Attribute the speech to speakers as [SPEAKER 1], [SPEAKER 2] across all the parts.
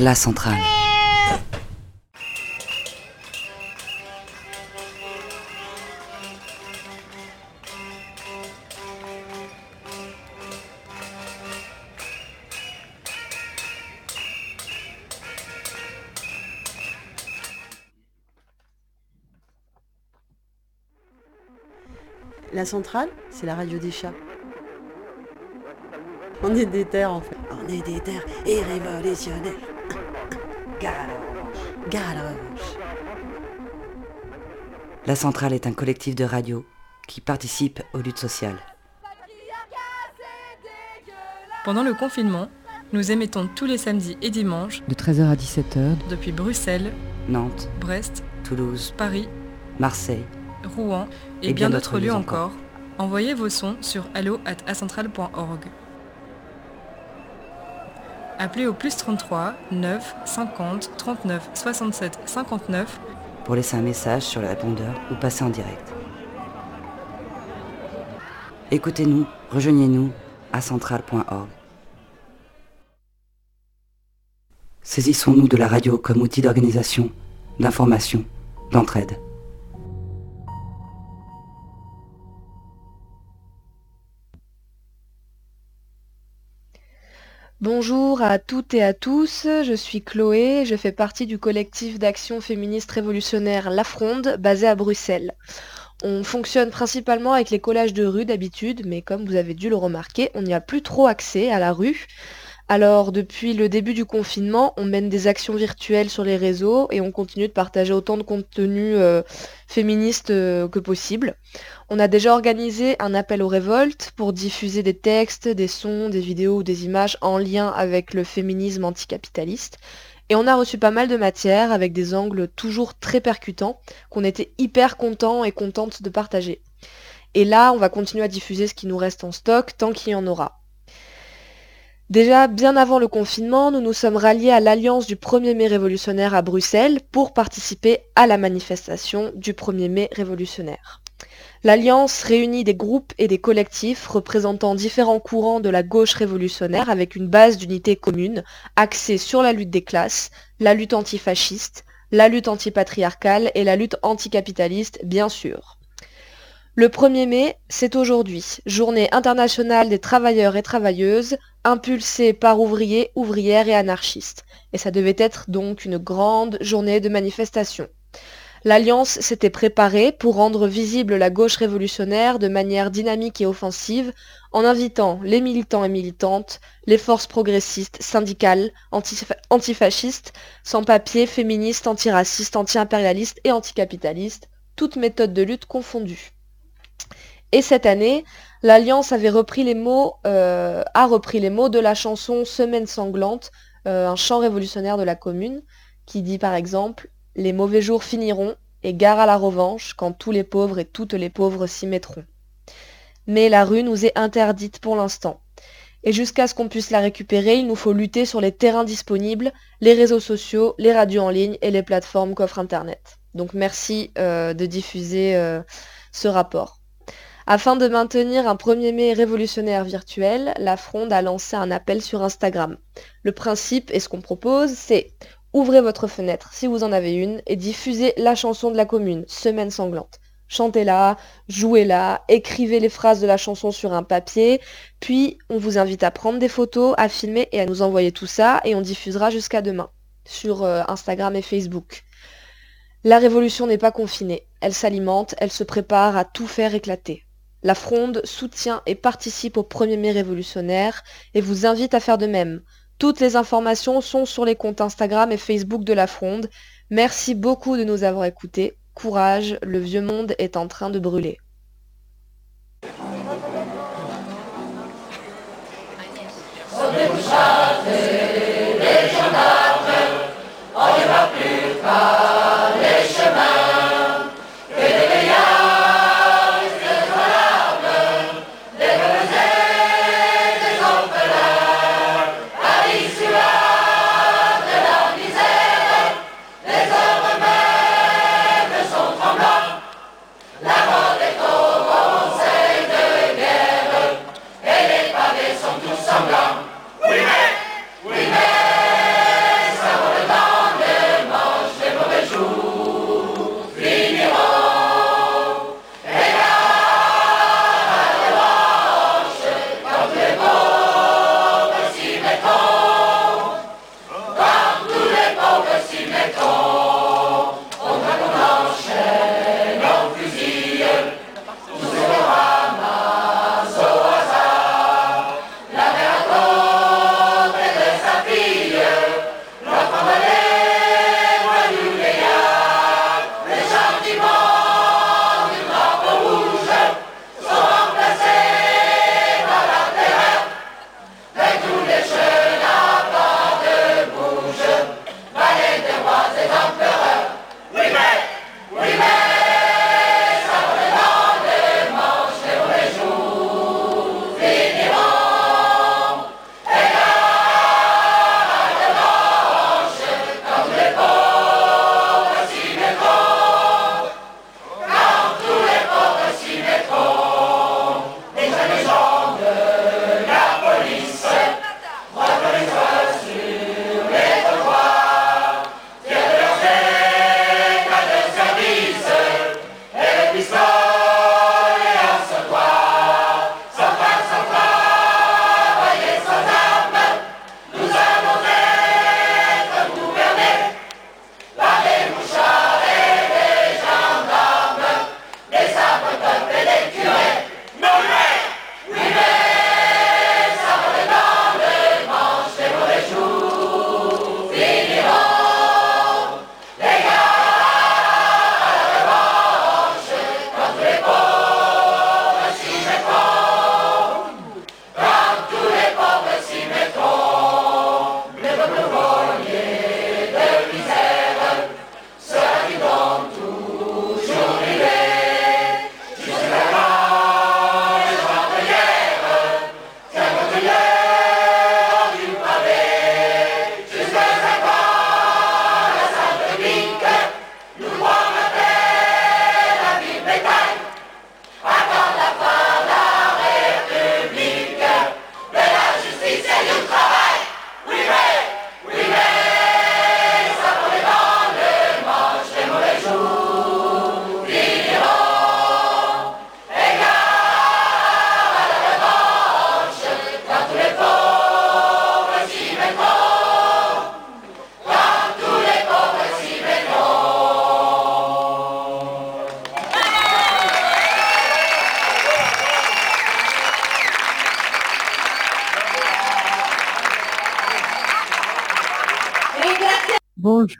[SPEAKER 1] La centrale.
[SPEAKER 2] La centrale, c'est la radio des chats. On est des terres en fait.
[SPEAKER 3] On est des terres et révolutionnaires. Gare à la revanche.
[SPEAKER 2] Gare à la revanche.
[SPEAKER 1] La centrale est un collectif de radio qui participe aux luttes sociales.
[SPEAKER 4] Pendant le confinement, nous émettons tous les samedis et dimanches
[SPEAKER 5] de 13h à 17h
[SPEAKER 4] depuis Bruxelles,
[SPEAKER 1] Nantes,
[SPEAKER 4] Brest,
[SPEAKER 1] Toulouse,
[SPEAKER 4] Paris,
[SPEAKER 1] Marseille,
[SPEAKER 4] Rouen et,
[SPEAKER 1] Et
[SPEAKER 4] bien
[SPEAKER 1] bien
[SPEAKER 4] d'autres lieux
[SPEAKER 1] lieux
[SPEAKER 4] encore. Envoyez vos sons sur allo@acentral.org. Appelez au plus 33 9 50 39 67 59
[SPEAKER 1] pour laisser un message sur le répondeur ou passer en direct. Écoutez-nous, rejoignez-nous à centrale.org. Saisissons-nous de la radio comme outil d'organisation, d'information, d'entraide.
[SPEAKER 6] Bonjour à toutes et à tous, je suis Chloé, je fais partie du collectif d'action féministe révolutionnaire La Fronde, basé à Bruxelles. On fonctionne principalement avec les collages de rue d'habitude, mais comme vous avez dû le remarquer, on n'y a plus trop accès à la rue. Alors depuis le début du confinement, on mène des actions virtuelles sur les réseaux et on continue de partager autant de contenu euh, féministe euh, que possible. On a déjà organisé un appel aux révoltes pour diffuser des textes, des sons, des vidéos ou des images en lien avec le féminisme anticapitaliste. Et on a reçu pas mal de matière avec des angles toujours très percutants qu'on était hyper contents et contentes de partager. Et là, on va continuer à diffuser ce qui nous reste en stock tant qu'il y en aura. Déjà, bien avant le confinement, nous nous sommes ralliés à l'Alliance du 1er mai révolutionnaire à Bruxelles pour participer à la manifestation du 1er mai révolutionnaire. L'Alliance réunit des groupes et des collectifs représentant différents courants de la gauche révolutionnaire avec une base d'unité commune axée sur la lutte des classes, la lutte antifasciste, la lutte antipatriarcale et la lutte anticapitaliste, bien sûr. Le 1er mai, c'est aujourd'hui, journée internationale des travailleurs et travailleuses, impulsée par ouvriers, ouvrières et anarchistes. Et ça devait être donc une grande journée de manifestation. L'Alliance s'était préparée pour rendre visible la gauche révolutionnaire de manière dynamique et offensive en invitant les militants et militantes, les forces progressistes, syndicales, antif- antifascistes, sans-papiers, féministes, antiracistes, anti-impérialistes et anticapitalistes, toutes méthodes de lutte confondues. Et cette année, l'Alliance avait repris les mots, euh, a repris les mots de la chanson Semaine sanglante, euh, un chant révolutionnaire de la commune, qui dit par exemple Les mauvais jours finiront et gare à la revanche quand tous les pauvres et toutes les pauvres s'y mettront. Mais la rue nous est interdite pour l'instant. Et jusqu'à ce qu'on puisse la récupérer, il nous faut lutter sur les terrains disponibles, les réseaux sociaux, les radios en ligne et les plateformes qu'offre Internet. Donc merci euh, de diffuser euh, ce rapport. Afin de maintenir un 1er mai révolutionnaire virtuel, la Fronde a lancé un appel sur Instagram. Le principe et ce qu'on propose, c'est ouvrez votre fenêtre si vous en avez une et diffusez la chanson de la commune, Semaine sanglante. Chantez-la, jouez-la, écrivez les phrases de la chanson sur un papier, puis on vous invite à prendre des photos, à filmer et à nous envoyer tout ça et on diffusera jusqu'à demain sur euh, Instagram et Facebook. La révolution n'est pas confinée, elle s'alimente, elle se prépare à tout faire éclater. La Fronde soutient et participe au 1er mai révolutionnaire et vous invite à faire de même. Toutes les informations sont sur les comptes Instagram et Facebook de la Fronde. Merci beaucoup de nous avoir écoutés. Courage, le vieux monde est en train de brûler.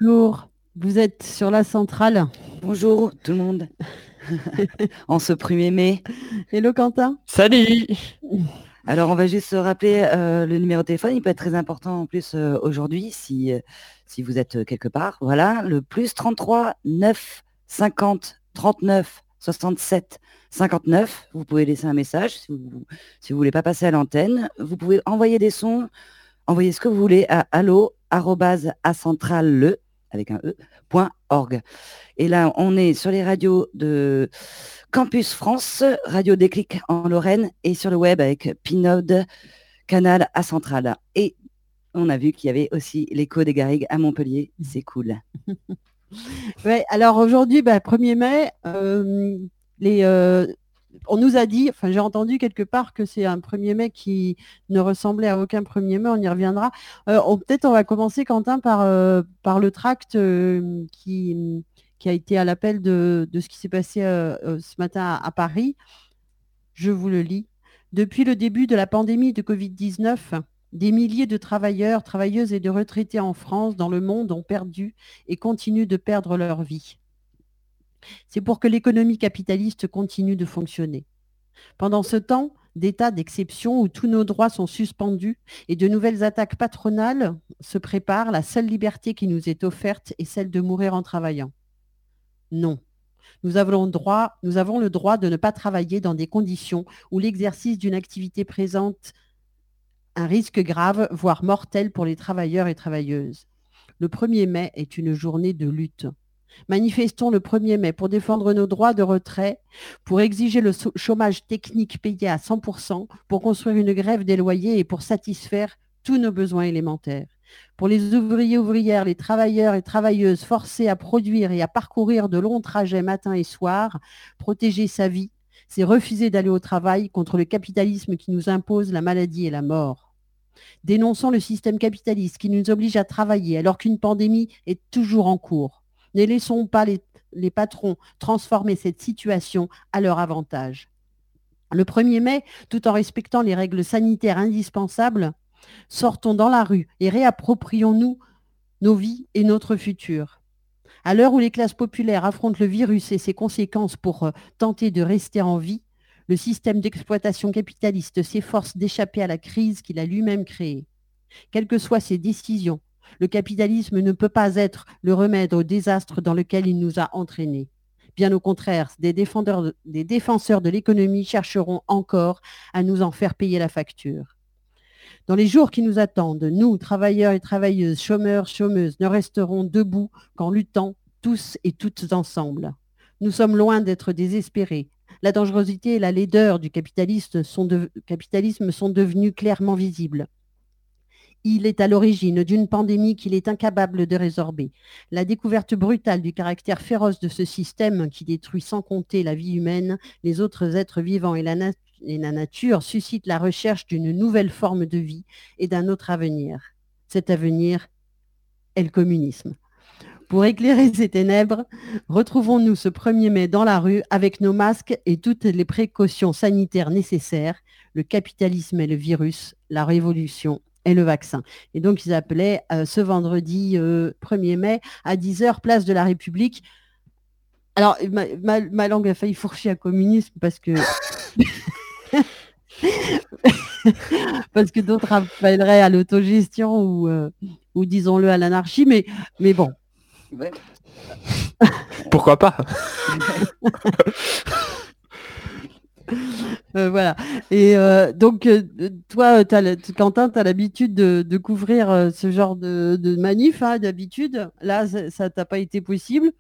[SPEAKER 5] Bonjour, vous êtes sur la centrale.
[SPEAKER 1] Bonjour tout le monde. en ce 1er mai.
[SPEAKER 5] Hello Quentin.
[SPEAKER 7] Salut
[SPEAKER 1] Alors on va juste se rappeler euh, le numéro de téléphone, il peut être très important en plus euh, aujourd'hui si, euh, si vous êtes quelque part. Voilà, le plus 33 9 50 39 67 59. Vous pouvez laisser un message si vous ne si vous voulez pas passer à l'antenne. Vous pouvez envoyer des sons, envoyer ce que vous voulez à allo le avec un e .org. Et là, on est sur les radios de Campus France, Radio Déclic en Lorraine et sur le web avec Pinode, Canal à Centrale. Et on a vu qu'il y avait aussi l'écho des Garrigues à Montpellier. C'est cool.
[SPEAKER 5] ouais, alors aujourd'hui, 1er bah, mai, euh, les, euh, on nous a dit, enfin j'ai entendu quelque part que c'est un 1er mai qui ne ressemblait à aucun 1er mai, on y reviendra. Euh, peut-être on va commencer, Quentin, par, euh, par le tract euh, qui, qui a été à l'appel de, ce qui s'est passé ce matin à, Paris. Je vous le lis. Depuis le début de la pandémie de Covid-19, des milliers de travailleurs, travailleuses et de retraités en France, dans le monde, ont perdu et continuent de perdre leur vie. C'est pour que l'économie capitaliste continue de fonctionner. Pendant ce temps, d'état d'exception où tous nos droits sont suspendus et de nouvelles attaques patronales se préparent, la seule liberté qui nous est offerte est celle de mourir en travaillant. Non. Nous avons, nous avons le droit de ne pas travailler dans des conditions où l'exercice d'une activité présente un risque grave, voire mortel pour les travailleurs et travailleuses. Le 1er mai est une journée de lutte. Manifestons le 1er mai pour défendre nos droits de retrait, pour exiger le chômage technique payé à 100%, pour construire une grève des loyers et pour satisfaire tous nos besoins élémentaires. Pour les ouvriers, ouvrières, les travailleurs et travailleuses forcés à produire et à parcourir de longs trajets matin et soir, protéger sa vie, c'est refuser d'aller au travail contre le capitalisme qui nous impose la maladie et la mort. Dénonçons le système capitaliste qui nous oblige à travailler alors qu'une pandémie est toujours en cours. Ne laissons pas les, patrons transformer cette situation à leur avantage. Le 1er mai, tout en respectant les règles sanitaires indispensables, sortons dans la rue et réapproprions-nous nos vies et notre futur. À l'heure où les classes populaires affrontent le virus et ses conséquences pour euh, tenter de rester en vie, le système d'exploitation capitaliste s'efforce d'échapper à la crise qu'il a lui-même créée. Quelles que soient ses décisions, le capitalisme ne peut pas être le remède au désastre dans lequel il nous a entraînés. Bien au contraire, des, défenseurs de l'économie chercheront encore à nous en faire payer la facture. Dans les jours qui nous attendent, nous, travailleurs et travailleuses, chômeurs, chômeuses, ne resterons debout qu'en luttant tous et toutes ensemble. Nous sommes loin d'être désespérés. La dangerosité et la laideur du capitalisme sont, capitalisme sont devenues clairement visibles. Il est à l'origine d'une pandémie qu'il est incapable de résorber. La découverte brutale du caractère féroce de ce système qui détruit sans compter la vie humaine, les autres êtres vivants et la, nature suscite la recherche d'une nouvelle forme de vie et d'un autre avenir. Cet avenir est le communisme. Pour éclairer ces ténèbres, retrouvons-nous ce 1er mai dans la rue avec nos masques et toutes les précautions sanitaires nécessaires. Le capitalisme est le virus, la révolution et le vaccin. Et donc, ils appelaient euh, ce vendredi 1er euh, mai à 10h, place de la République. Alors, ma, langue a failli fourcher à communisme parce que... parce que d'autres appelleraient à l'autogestion ou, euh, ou disons-le à l'anarchie, mais, mais bon.
[SPEAKER 7] Pourquoi pas?
[SPEAKER 5] Euh, voilà. Et euh, donc, euh, toi, Quentin, tu as l'habitude de, couvrir ce genre de, manif, hein, d'habitude? Là, ça t'a pas été possible?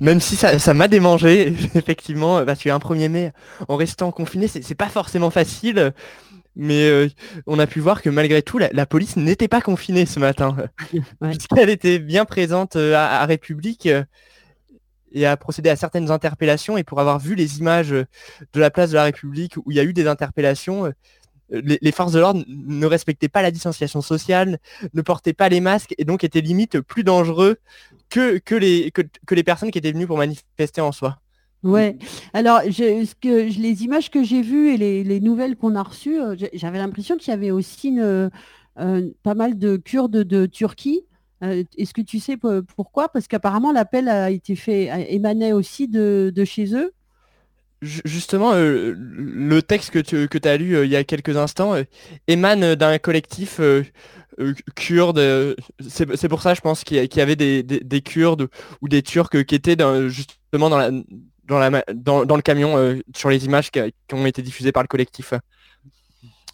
[SPEAKER 7] Même si ça m'a démangé, effectivement, parce qu'un 1er mai, en restant confiné, c'est pas forcément facile. Mais on a pu voir que malgré tout, la, police n'était pas confinée ce matin. Puisqu'elle était bien présente à République et a procédé à certaines interpellations. Et pour avoir vu les images de la place de la République où il y a eu des interpellations, euh, les, forces de l'ordre ne respectaient pas la distanciation sociale, ne portaient pas les masques et donc étaient limite plus dangereux que, que, les, que, les personnes qui étaient venues pour manifester en soi.
[SPEAKER 5] Ouais. Alors, les images que j'ai vues et les, nouvelles qu'on a reçues, euh, j'avais l'impression qu'il y avait aussi euh, pas mal de Kurdes de Turquie Euh, Est-ce que tu sais po- pourquoi? Parce qu'apparemment l'appel a été fait, émanait aussi de, chez eux.
[SPEAKER 7] Ju- Justement, euh, le texte que tu as lu euh, il y a quelques instants émane d'un collectif kurde. c'est pour ça, je pense, qu'il y, avait des, des- des Kurdes ou des Turcs qui étaient justement dans, le camion sur les images qui ont été diffusées par le collectif.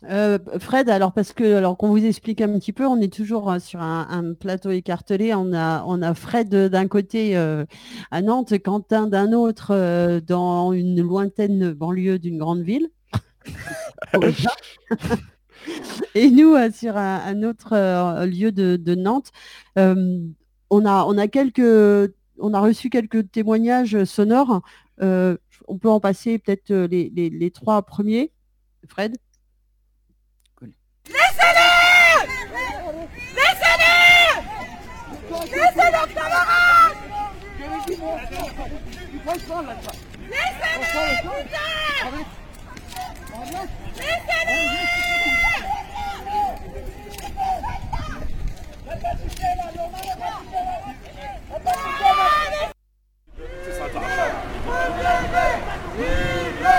[SPEAKER 5] Euh, Fred, alors parce que alors qu'on vous explique un petit peu, on est toujours euh, sur un, un plateau écartelé. On a on a Fred euh, d'un côté euh, à Nantes, Quentin d'un autre euh, dans une lointaine banlieue d'une grande ville. Et nous sur un, un autre lieu de, de Nantes. On a on a quelques on a reçu quelques témoignages sonores. On peut en passer peut-être les, les- les trois premiers. Fred?
[SPEAKER 8] Laissez-le, camarade Laissez-le, putain Laissez-le Vive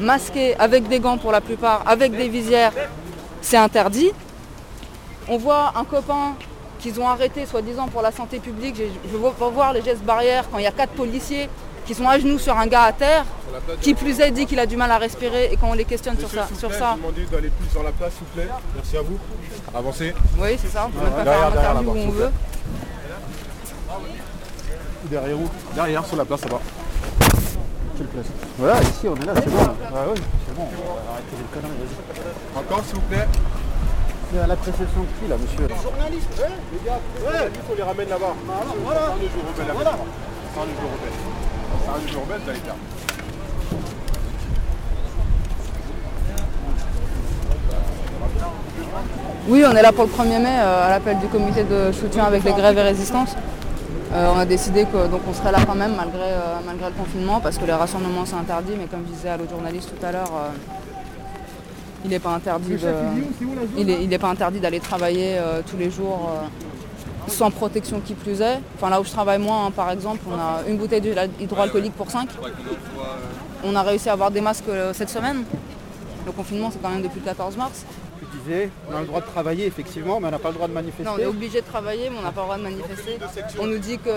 [SPEAKER 8] masqués avec des gants pour la plupart, avec des visières, c'est interdit. On voit un copain qu'ils ont arrêté soi-disant pour la santé publique. Je veux pas voir les gestes barrières quand il y a quatre policiers qui sont à genoux sur un gars à terre, qui plus est dit qu'il a du mal à respirer et quand on les questionne sur ça. Sur ça.
[SPEAKER 9] d'aller plus sur la place, s'il vous plaît. Merci à vous. Avancez.
[SPEAKER 8] Oui, c'est ça, on peut même pas
[SPEAKER 9] Derrière,
[SPEAKER 8] faire un interview où on veut.
[SPEAKER 9] Derrière vous. Derrière, sur la place, là-bas. Quelle place
[SPEAKER 10] Voilà, ici on est là, c'est bon. Ah oui, c'est bon, on va arrêter les conneries, vas-y.
[SPEAKER 9] Encore, s'il vous plaît.
[SPEAKER 10] C'est à l'appréciation de qui là, monsieur
[SPEAKER 9] Journaliste, ouais, les gars. Ouais, il faut les ramener là-bas. Voilà. C'est un jeu rebelle, là Voilà. C'est un jeu rebelle. C'est un jeu rebelle, t'as les faire.
[SPEAKER 8] Oui, on est là pour le 1er mai euh, à l'appel du comité de soutien avec les grèves et résistances. Euh, on a décidé que donc on serait là quand même malgré, euh, malgré le confinement parce que les rassemblements c'est interdit, mais comme je disais à l'autre journaliste tout à l'heure, euh, il n'est pas interdit de- il est, il est pas interdit d'aller travailler euh, tous les jours euh, sans protection qui plus est. Enfin là où je travaille moi hein, par exemple, on a une bouteille d'huile hydroalcoolique pour 5. On a réussi à avoir des masques euh, cette semaine. Le confinement c'est quand même depuis le 14 mars.
[SPEAKER 10] Tu disais, on a le droit de travailler effectivement, mais on n'a pas le droit de manifester.
[SPEAKER 8] Non, on est obligé de travailler, mais on n'a pas le droit de manifester. On nous dit que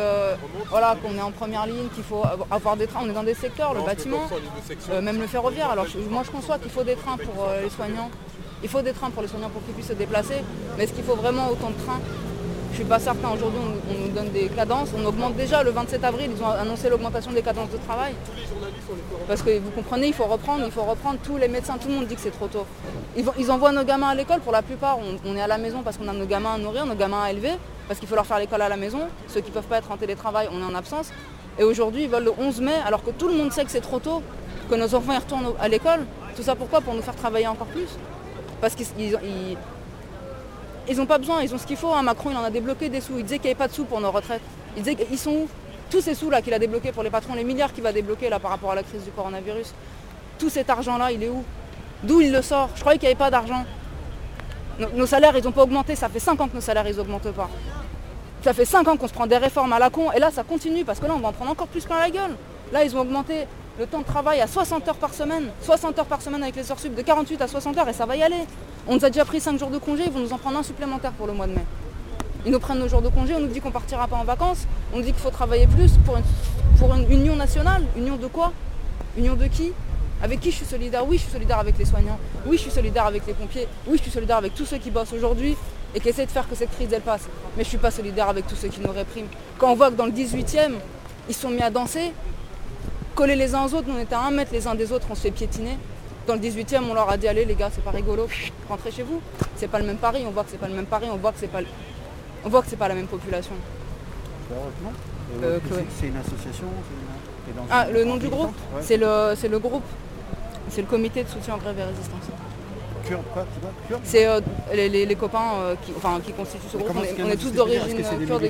[SPEAKER 8] voilà qu'on est en première ligne, qu'il faut avoir des trains. On est dans des secteurs, le bâtiment, euh, même le ferroviaire. Alors je- moi je conçois qu'il faut des trains pour euh, les soignants. Il faut des trains pour les soignants pour qu'ils puissent se déplacer. Mais est-ce qu'il faut vraiment autant de trains Je suis pas certain. Aujourd'hui on, on nous donne des cadences. On augmente déjà le 27 avril, ils ont annoncé l'augmentation des cadences de travail. Parce que vous comprenez, il faut reprendre, il faut reprendre. Tous les médecins, tout le monde dit que c'est trop tôt. Ils, envoient nos gamins à l'école pour la plupart. On, on est à la maison parce qu'on a nos gamins à nourrir, nos gamins à élever, parce qu'il faut leur faire l'école à la maison. Ceux qui ne peuvent pas être en télétravail, on est en absence. Et aujourd'hui, ils veulent le 11 mai, alors que tout le monde sait que c'est trop tôt, que nos enfants y retournent à l'école. Tout ça pourquoi? Pour nous faire travailler encore plus. Parce qu'ils ils- n'ont pas besoin, ils ont ce qu'il faut. hein. Macron, il en a débloqué des sous. Il disait qu'il n'y avait pas de sous pour nos retraites. Il disait qu'ils sont où Tous ces sous-là qu'il a débloqués pour les patrons, les milliards qu'il va débloquer là par rapport à la crise du coronavirus, tout cet argent-là, il est où D'où il le sort Je croyais qu'il n'y avait pas d'argent. Nos, nos salaires, ils n'ont pas augmenté. Ça fait 5 ans que nos salaires, ils n'augmentent pas. Ça fait 5 ans qu'on se prend des réformes à la con. Et là, ça continue parce que là, on va en prendre encore plus plein la gueule. Là, ils ont augmenté le temps de travail à 60 heures par semaine. 60 heures par semaine avec les heures sup, de 48 à 60 heures et ça va y aller. On nous a déjà pris 5 jours de congé, ils vont nous en prendre un supplémentaire pour le mois de mai. Ils nous prennent nos jours de congé, on nous dit qu'on partira pas en vacances, on nous dit qu'il faut travailler plus pour une, union nationale. Union de quoi? Union de qui? Avec qui je suis solidaire? Oui, je suis solidaire avec les soignants. Oui, je suis solidaire avec les pompiers. Oui, je suis solidaire avec tous ceux qui bossent aujourd'hui et qui essaient de faire que cette crise elle passe. Mais je suis pas solidaire avec tous ceux qui nous répriment. Quand on voit que dans le 18e, ils sont mis à danser, collés les uns aux autres, nous on était à un mètre les uns des autres, on se fait piétiner. Dans le 18e, on leur a dit allez les gars, c'est pas rigolo, rentrez chez vous. C'est pas le même Paris, on voit que c'est pas le même Paris, on voit que c'est pas le- on voit que c'est pas la même population. Euh,
[SPEAKER 10] c'est- une association dans
[SPEAKER 8] Ah, le nom du groupe
[SPEAKER 10] ouais.
[SPEAKER 8] C'est le, c'est le groupe. C'est le comité de soutien en grève et résistance.
[SPEAKER 10] C'est
[SPEAKER 8] euh, les, les- les copains euh, qui, enfin, qui constituent ce groupe. On est, on tous d'origine
[SPEAKER 10] des
[SPEAKER 8] kurde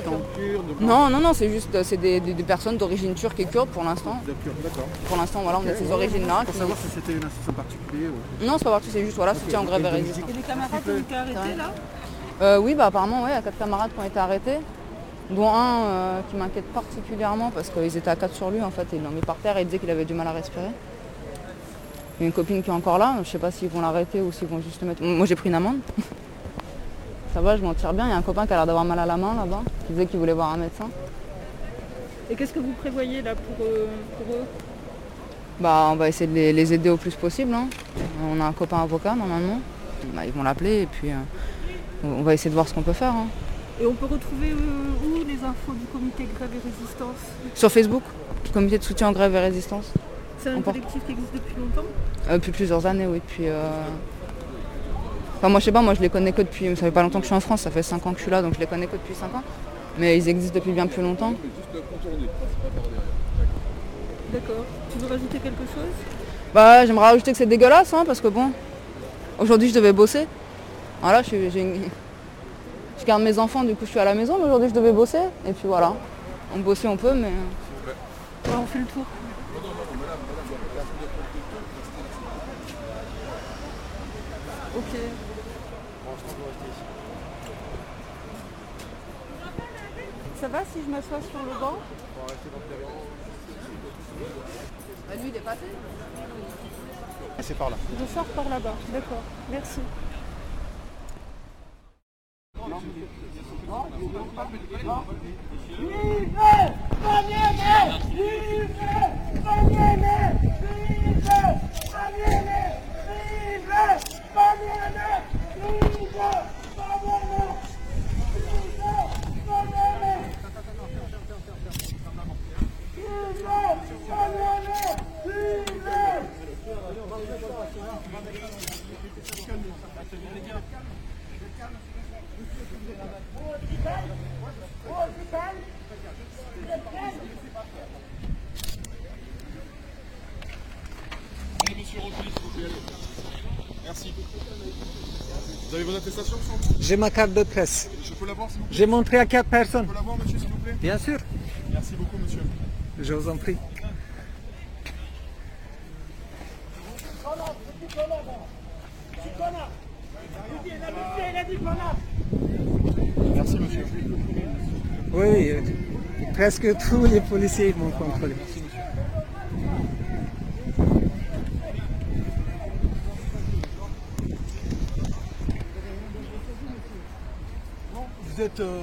[SPEAKER 8] Non, non, non, c'est juste euh, c'est des, des- des personnes d'origine turque et kurde pour l'instant. Pour l'instant, voilà, on a ces
[SPEAKER 10] ouais,
[SPEAKER 8] origines-là.
[SPEAKER 10] Pour
[SPEAKER 8] qui-
[SPEAKER 10] savoir si c'était une association particulière ou...
[SPEAKER 8] Non, c'est pas parti, c'est juste voilà, soutien en grève et résistance.
[SPEAKER 2] Et les camarades ont été arrêtés là
[SPEAKER 8] Euh, oui, bah apparemment, ouais, il y a quatre camarades qui ont été arrêtés, dont un euh, qui m'inquiète particulièrement parce qu'ils étaient à quatre sur lui en fait, et ils l'ont mis par terre et il disait qu'il avait du mal à respirer. Il y a une copine qui est encore là, je sais pas s'ils vont l'arrêter ou s'ils vont juste le mettre. Moi j'ai pris une amende. Ça va, je m'en tire bien. Il y a un copain qui a l'air d'avoir mal à la main là-bas, qui disait qu'il voulait voir un médecin.
[SPEAKER 11] Et qu'est-ce que vous prévoyez là pour, euh, pour eux?
[SPEAKER 8] Bah on va essayer de les, les aider au plus possible. hein. On a un copain avocat normalement. Bah, ils vont l'appeler et puis euh, on va essayer de voir ce qu'on peut faire. hein.
[SPEAKER 11] Et on peut retrouver euh, où les infos du comité grève et résistance?
[SPEAKER 8] Sur Facebook, comité de soutien en grève et résistance.
[SPEAKER 11] C'est un collectif qui existe depuis longtemps
[SPEAKER 8] Euh, depuis plusieurs années, oui. Depuis, euh, Enfin, moi, je sais pas, moi, je les connais que depuis. Ça fait pas longtemps que je suis en France, ça fait 5 ans que je suis là, donc je les connais que depuis 5 ans. Mais ils existent depuis bien plus longtemps.
[SPEAKER 11] D'accord. Tu veux rajouter quelque chose?
[SPEAKER 8] Bah, j'aimerais rajouter que c'est dégueulasse, hein, parce que bon, aujourd'hui, je devais bosser. Voilà, je, une- je garde mes enfants, du coup, je suis à la maison, mais aujourd'hui, je devais bosser. Et puis voilà. On bosser, on peut, mais.
[SPEAKER 11] Ouais, on fait le tour. Ok. Ça va si je m'assois sur le banc
[SPEAKER 8] Bah, lui, il est passé.
[SPEAKER 10] C'est par là.
[SPEAKER 11] Je sors par là-bas. D'accord. Merci.
[SPEAKER 9] Merci.
[SPEAKER 12] J'ai ma carte de presse.
[SPEAKER 9] Je peux l'avoir s'il vous plaît
[SPEAKER 12] J'ai montré à quatre personnes.
[SPEAKER 9] Je peux l'avoir monsieur s'il vous plaît
[SPEAKER 12] Bien sûr.
[SPEAKER 9] Merci beaucoup monsieur.
[SPEAKER 12] Je vous en prie.
[SPEAKER 9] Merci monsieur.
[SPEAKER 12] Oui, euh, presque tous les policiers m'ont contrôlé.
[SPEAKER 13] Vous êtes, euh,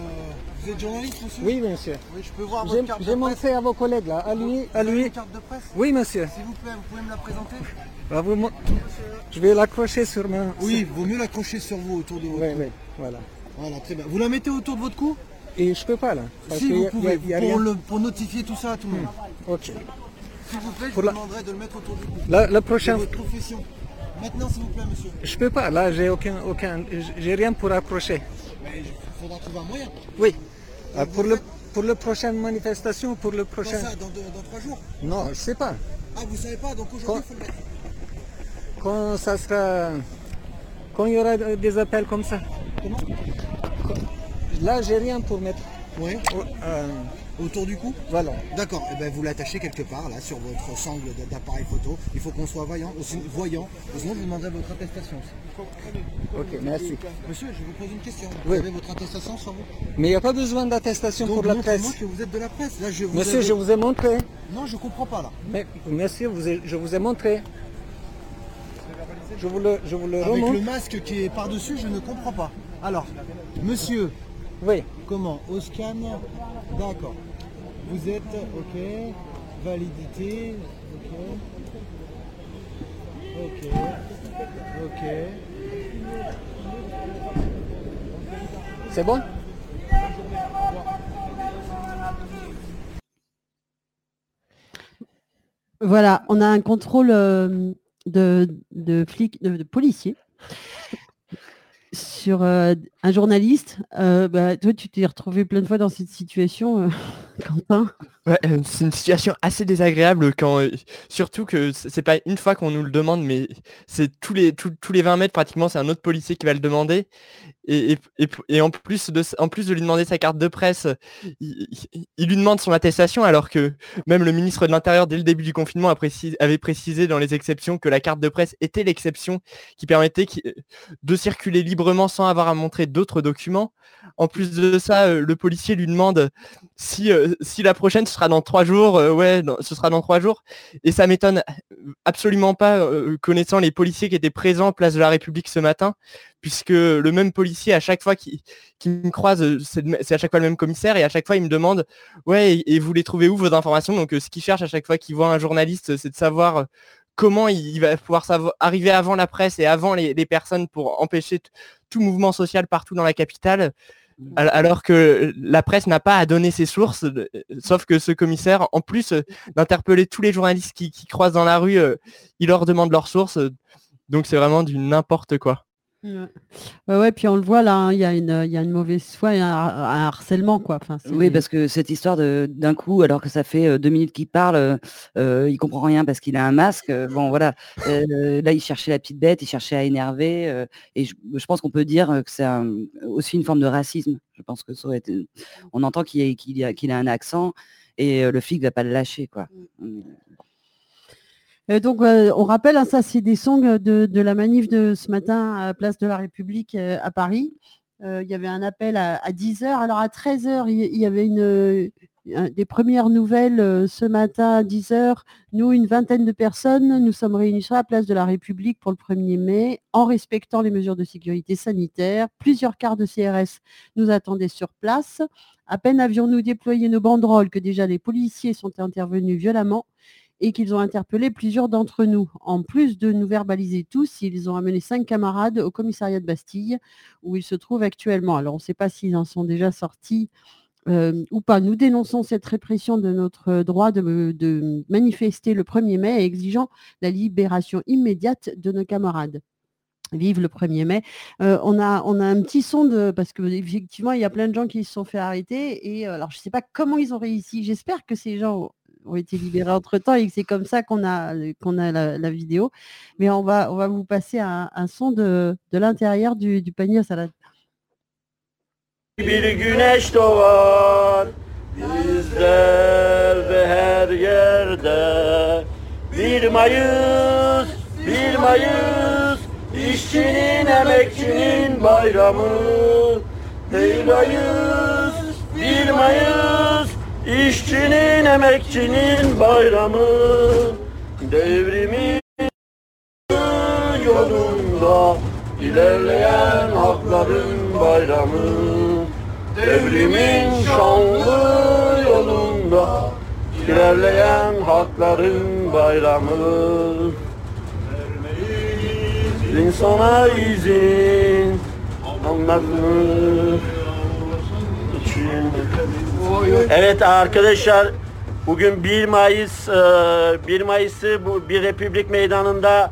[SPEAKER 13] vous êtes journaliste, monsieur
[SPEAKER 12] Oui, monsieur.
[SPEAKER 13] Oui, je peux voir
[SPEAKER 12] J'ai
[SPEAKER 13] votre carte de
[SPEAKER 12] j'ai
[SPEAKER 13] presse
[SPEAKER 12] montré à vos collègues là, à lui, à
[SPEAKER 13] Vous avez
[SPEAKER 12] lui.
[SPEAKER 13] carte de presse
[SPEAKER 12] Oui, monsieur.
[SPEAKER 13] S'il vous plaît, vous pouvez me la présenter
[SPEAKER 12] Bah, vous mon- Je vais l'accrocher sur ma.
[SPEAKER 13] Oui, vaut mieux l'accrocher sur vous, autour de votre
[SPEAKER 12] Oui,
[SPEAKER 13] cou.
[SPEAKER 12] oui, voilà.
[SPEAKER 13] Voilà, très bien. Vous la mettez autour de votre cou
[SPEAKER 12] Et je peux pas là. parce
[SPEAKER 13] Si,
[SPEAKER 12] qu'il y
[SPEAKER 13] vous
[SPEAKER 12] a- il y a-
[SPEAKER 13] pouvez,
[SPEAKER 12] il y a
[SPEAKER 13] pour,
[SPEAKER 12] rien.
[SPEAKER 13] le- pour notifier tout ça à tout le monde.
[SPEAKER 12] Ok.
[SPEAKER 13] S'il vous plaît, je
[SPEAKER 12] Pour
[SPEAKER 13] vous
[SPEAKER 12] la-
[SPEAKER 13] demanderai de le mettre autour du cou.
[SPEAKER 12] La- la prochaine-
[SPEAKER 13] votre profession. Maintenant, s'il vous plaît, monsieur.
[SPEAKER 12] Je peux pas. Là, j'ai aucun, aucun, j'ai rien pour accrocher.
[SPEAKER 13] Mais il faudra trouver un moyen.
[SPEAKER 12] Oui. Ah, pour le, pour la prochaine manifestation, pour le prochain.
[SPEAKER 13] ça, dans, deux- dans trois jours
[SPEAKER 12] Non, je sais pas.
[SPEAKER 13] Ah, vous savez pas, donc aujourd'hui, il faut le mettre.
[SPEAKER 12] Quand ça sera, quand il y aura des appels comme ça.
[SPEAKER 13] Comment?
[SPEAKER 12] Là, j'ai rien pour mettre.
[SPEAKER 13] Oui.
[SPEAKER 12] Euh,
[SPEAKER 13] Autour du cou
[SPEAKER 12] Voilà.
[SPEAKER 13] D'accord, et ben vous l'attachez quelque part là sur votre sangle d'appareil photo. Il faut qu'on soit voyant, aussi, voyant. Sinon vous demanderai votre attestation.
[SPEAKER 12] Ok, merci.
[SPEAKER 13] Monsieur, je vous pose une question.
[SPEAKER 12] Oui.
[SPEAKER 13] Vous avez votre attestation sur vous
[SPEAKER 12] Mais il n'y a pas besoin d'attestation
[SPEAKER 13] Donc
[SPEAKER 12] pour la
[SPEAKER 13] montrez-moi
[SPEAKER 12] presse.
[SPEAKER 13] que vous êtes de la presse. Là, je vous
[SPEAKER 12] Monsieur,
[SPEAKER 13] avais-
[SPEAKER 12] je vous ai montré.
[SPEAKER 13] Non, je comprends pas là.
[SPEAKER 12] Mais, monsieur, vous ai- je vous ai montré. Je vous le, je vous le
[SPEAKER 13] Avec
[SPEAKER 12] remonte.
[SPEAKER 13] le masque qui est par-dessus, je ne comprends pas. Alors, monsieur.
[SPEAKER 12] Oui.
[SPEAKER 13] Comment Au scan D'accord. Vous êtes, ok. Validité, ok. Ok. Ok.
[SPEAKER 12] C'est bon?
[SPEAKER 5] Voilà, on a un contrôle euh, de, de flics, de, de policiers. Sur euh, un journaliste. Euh, bah, toi, tu t'es retrouvé plein de fois dans cette situation, euh, Quentin.
[SPEAKER 7] C'est une situation assez désagréable quand, surtout que c'est pas une fois qu'on nous le demande, mais c'est tous les, tous les 20 mètres pratiquement, c'est un autre policier qui va le demander. Et, en, plus de, en plus de lui demander sa carte de presse, il, lui demande son attestation alors que même le ministre de l'Intérieur, dès le début du confinement, avait précisé dans les exceptions que la carte de presse était l'exception qui permettait de circuler librement sans avoir à montrer d'autres documents. En plus de ça, euh, le policier lui demande si, euh, si la prochaine ce sera dans trois jours, euh, ouais, ce sera dans trois jours. Et ça m'étonne absolument pas, connaissant les policiers qui étaient présents place de la République ce matin, puisque le même policier, à chaque fois qu'il me croise, euh, c'est à chaque fois le même commissaire, et à chaque fois il me demande, ouais, et, vous les trouvez où vos informations? Donc euh, ce qu'il cherche à chaque fois qu'il voit un journaliste, c'est de savoir euh, comment il, va pouvoir arriver avant la presse et avant les, personnes pour empêcher tout mouvement social partout dans la capitale. Al- Alors que la presse n'a pas à donner ses sources, euh, sauf que ce commissaire, en plus euh, d'interpeller tous les journalistes qui, croisent dans la rue, euh, il leur demande leurs sources. euh, Donc c'est vraiment du n'importe quoi.
[SPEAKER 5] Ouais. Ouais, ouais, puis on le voit là, hein, il y, a une- il y a une mauvaise foi, il y a un, un harcèlement, quoi. Enfin,
[SPEAKER 1] Oui, parce que cette histoire de d'un coup, alors que ça fait euh, deux minutes qu'il parle, euh, euh, il comprend rien parce qu'il a un masque. euh, bon, voilà. Euh, là, il cherchait la petite bête, il cherchait à énerver. euh, et je, je pense qu'on peut dire que c'est un- aussi une forme de racisme. Je pense que ça aurait été- On entend qu'il a- a, un accent et le flic va pas le lâcher, quoi.
[SPEAKER 5] Euh, donc, euh, on rappelle, hein, ça, c'est des songs de, de la manif de ce matin à Place de la République euh, à Paris. Euh, Il y avait un appel à, à 10h. Alors, à 13h, il y, avait euh, des premières nouvelles euh, ce matin à 10h. Nous, une vingtaine de personnes, nous sommes réunis sur la Place de la République pour le 1er mai en respectant les mesures de sécurité sanitaire. Plusieurs quarts de CRS nous attendaient sur place. À peine avions-nous déployé nos banderoles que déjà les policiers sont intervenus violemment et qu'ils ont interpellé plusieurs d'entre nous. En plus de nous verbaliser tous, ils ont amené cinq camarades au commissariat de Bastille, où ils se trouvent actuellement. Alors, on ne sait pas s'ils en sont déjà sortis euh, ou pas. Nous dénonçons cette répression de notre droit de, manifester le 1er mai, exigeant la libération immédiate de nos camarades. Vive le 1er mai. Euh, on, a, on a un petit son de. Parce qu'effectivement, il y a plein de gens qui se sont fait arrêter. Et euh, alors, je ne sais pas comment ils ont réussi. J'espère que ces gens ont été libérés entre temps et c'est comme ça qu'on a, a la, vidéo. Mais on va, on va vous passer un, son de, de l'intérieur du, panier à salade.
[SPEAKER 14] İşçinin emekçinin bayramı Devrimin yolunda ilerleyen hakların bayramı Devrimin şanlı yolunda ilerleyen hakların bayramı. İnsana izin anlatmak için Evet arkadaşlar bugün 1 Mayıs e, 1 Mayıs'ı bu bir Republik Meydanı'nda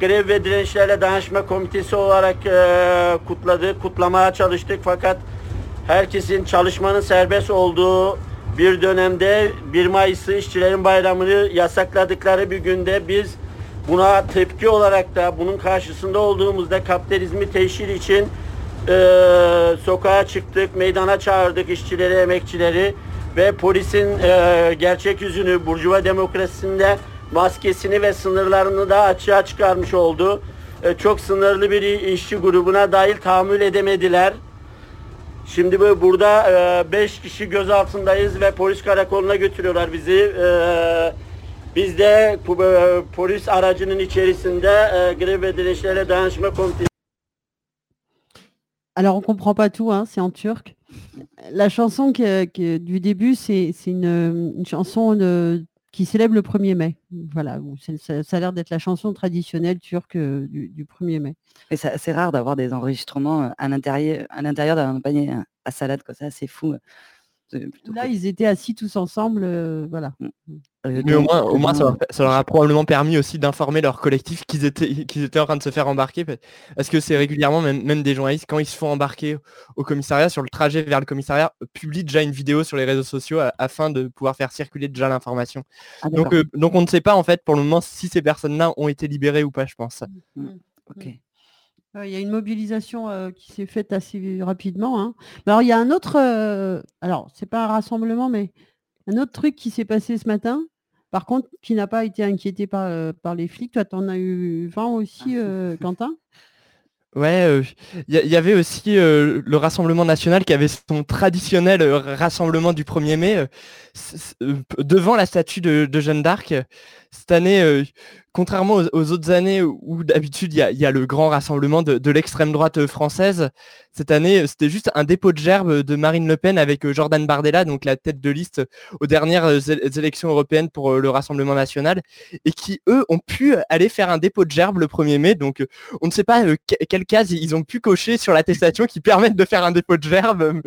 [SPEAKER 14] grev ve dirençlerle dayanışma komitesi olarak e, kutladık, kutlamaya çalıştık. Fakat herkesin çalışmanın serbest olduğu bir dönemde 1 Mayıs'ı işçilerin bayramını yasakladıkları bir günde biz buna tepki olarak da bunun karşısında olduğumuzda kapitalizmi teşhir için e, sokağa çıktık, meydana çağırdık işçileri, emekçileri ve polisin e, gerçek yüzünü Burjuva demokrasisinde maskesini ve sınırlarını da açığa çıkarmış oldu. E, çok sınırlı bir işçi grubuna dahil tahammül edemediler. Şimdi bu burada 5 kişi gözaltındayız ve polis karakoluna götürüyorlar bizi. E, biz de e, polis aracının içerisinde e, grev ve dirençlerle dayanışma komitesi
[SPEAKER 5] Alors, on comprend pas tout, hein, c'est en turc. La chanson que- que- du début, c'est c'est une, chanson qui célèbre le 1er mai. Voilà, ça, a l'air d'être la chanson traditionnelle turque euh, du, du 1er mai.
[SPEAKER 1] Ça- c'est rare d'avoir des enregistrements euh, à l'intérieur d'un panier à salade, quoi. Ça, c'est fou.
[SPEAKER 5] Là, ils étaient assis tous ensemble, euh, voilà.
[SPEAKER 1] Mmh.
[SPEAKER 7] Mais au moins, au moins ça, leur, ça leur a probablement permis aussi d'informer leur collectif qu'ils étaient, qu'ils étaient en train de se faire embarquer. Parce que c'est régulièrement, même, même des journalistes, quand ils se font embarquer au commissariat, sur le trajet vers le commissariat, publient déjà une vidéo sur les réseaux sociaux afin de pouvoir faire circuler déjà l'information.
[SPEAKER 1] Ah,
[SPEAKER 7] donc, euh, donc on ne sait pas en fait pour le moment si ces personnes-là ont été libérées ou pas, je pense.
[SPEAKER 1] Ok.
[SPEAKER 5] Ouais, Il y a une mobilisation euh, qui s'est faite assez rapidement. hein. Mais Alors, il y a un autre, euh, alors, c'est pas un rassemblement, mais un autre truc qui s'est passé ce matin, par contre, qui n'a pas été inquiété par, euh, par les flics. Toi, tu en as eu 20 aussi, euh, Quentin?
[SPEAKER 7] Ouais, il y, y avait aussi euh, le Rassemblement national qui avait son traditionnel euh, rassemblement du 1er mai euh, euh, devant la statue de, de Jeanne d'Arc. Cette année, euh, contrairement aux, aux autres années où d'habitude il y a, y a le grand rassemblement de, de l'extrême droite euh, française, cette année euh, c'était juste un dépôt de gerbe de Marine Le Pen avec euh, Jordan Bardella, donc la tête de liste aux dernières élections européennes pour le Rassemblement national, et qui eux ont pu aller faire un dépôt de gerbe le 1er mai. Donc on ne sait pas euh, que- quelle case ils ont pu cocher sur l'attestation qui permettent de faire un dépôt de gerbe.